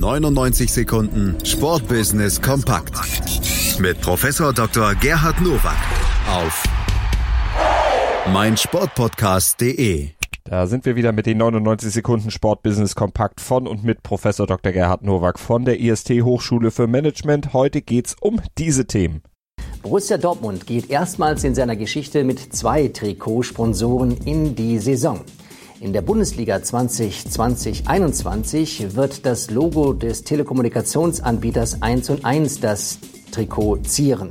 99 Sekunden Sportbusiness kompakt mit Professor Dr. Gerhard Nowak auf meinsportpodcast.de. Da sind wir wieder mit den 99 Sekunden Sportbusiness kompakt von und mit Professor Dr. Gerhard Nowak von der IST Hochschule für Management. Heute geht's um diese Themen. Borussia Dortmund geht erstmals in seiner Geschichte mit zwei Trikotsponsoren in die Saison. In der Bundesliga 2020-21 wird das Logo des Telekommunikationsanbieters 1 und 1 das Trikot zieren.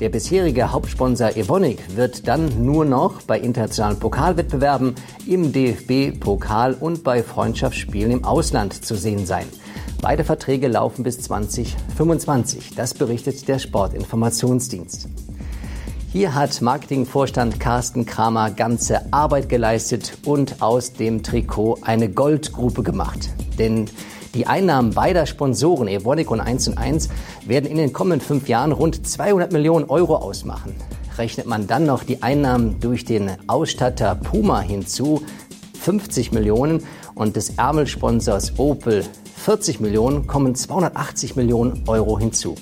Der bisherige Hauptsponsor Evonik wird dann nur noch bei internationalen Pokalwettbewerben, im DFB-Pokal und bei Freundschaftsspielen im Ausland zu sehen sein. Beide Verträge laufen bis 2025. Das berichtet der Sportinformationsdienst. Hier hat Marketingvorstand Carsten Kramer ganze Arbeit geleistet und aus dem Trikot eine Goldgruppe gemacht. Denn die Einnahmen beider Sponsoren, Evonik und 1 und 1, werden in den kommenden fünf Jahren rund 200 Millionen Euro ausmachen. Rechnet man dann noch die Einnahmen durch den Ausstatter Puma hinzu, 50 Millionen, und des Ärmelsponsors Opel 40 Millionen, kommen 280 Millionen Euro hinzu.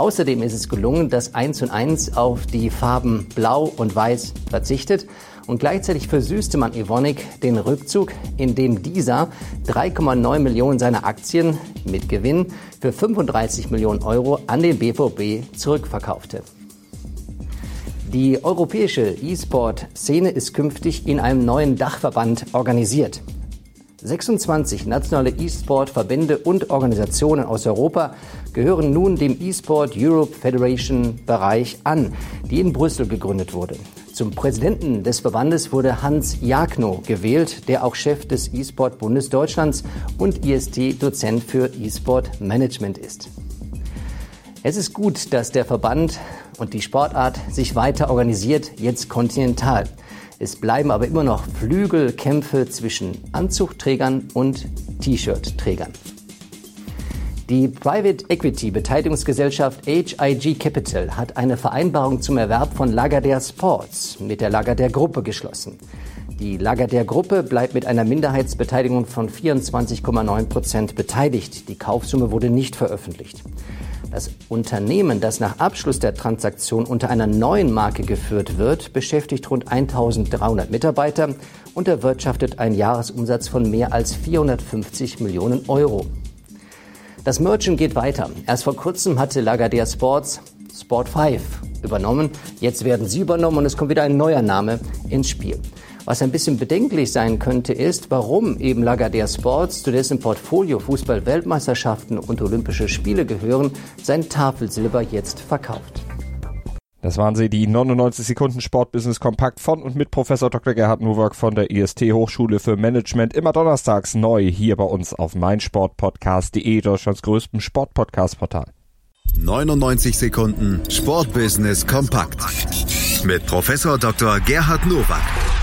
Außerdem ist es gelungen, dass 1 und 1 auf die Farben Blau und Weiß verzichtet und gleichzeitig versüßte man Evonik den Rückzug, indem dieser 3,9 Millionen seiner Aktien mit Gewinn für 35 Millionen Euro an den BVB zurückverkaufte. Die europäische E-Sport-Szene ist künftig in einem neuen Dachverband organisiert. 26 nationale E-Sport-Verbände und Organisationen aus Europa gehören nun dem E-Sport Europe Federation Bereich an, die in Brüssel gegründet wurde. Zum Präsidenten des Verbandes wurde Hans Jagno gewählt, der auch Chef des E-Sport Bundes und IST-Dozent für E-Sport Management ist. Es ist gut, dass der Verband und die Sportart sich weiter organisiert, jetzt kontinental. Es bleiben aber immer noch Flügelkämpfe zwischen Anzugträgern und T-Shirt-Trägern. Die Private Equity Beteiligungsgesellschaft HIG Capital hat eine Vereinbarung zum Erwerb von Lagardère Sports mit der Lagardère Gruppe geschlossen. Die Lagardère Gruppe bleibt mit einer Minderheitsbeteiligung von 24,9 Prozent beteiligt. Die Kaufsumme wurde nicht veröffentlicht. Das Unternehmen, das nach Abschluss der Transaktion unter einer neuen Marke geführt wird, beschäftigt rund 1300 Mitarbeiter und erwirtschaftet einen Jahresumsatz von mehr als 450 Millionen Euro. Das Merchant geht weiter. Erst vor kurzem hatte Lagardère Sports Sport 5 übernommen. Jetzt werden sie übernommen und es kommt wieder ein neuer Name ins Spiel. Was ein bisschen bedenklich sein könnte, ist, warum eben Lagardère Sports, zu dessen Portfolio Fußball-Weltmeisterschaften und Olympische Spiele gehören, sein Tafelsilber jetzt verkauft. Das waren sie, die 99 Sekunden Sportbusiness Kompakt von und mit Professor Dr. Gerhard Nowak von der IST Hochschule für Management. Immer donnerstags neu hier bei uns auf meinsportpodcast.de, Deutschlands größtem Sportpodcast-Portal. 99 Sekunden Sportbusiness Kompakt mit Professor Dr. Gerhard Nowak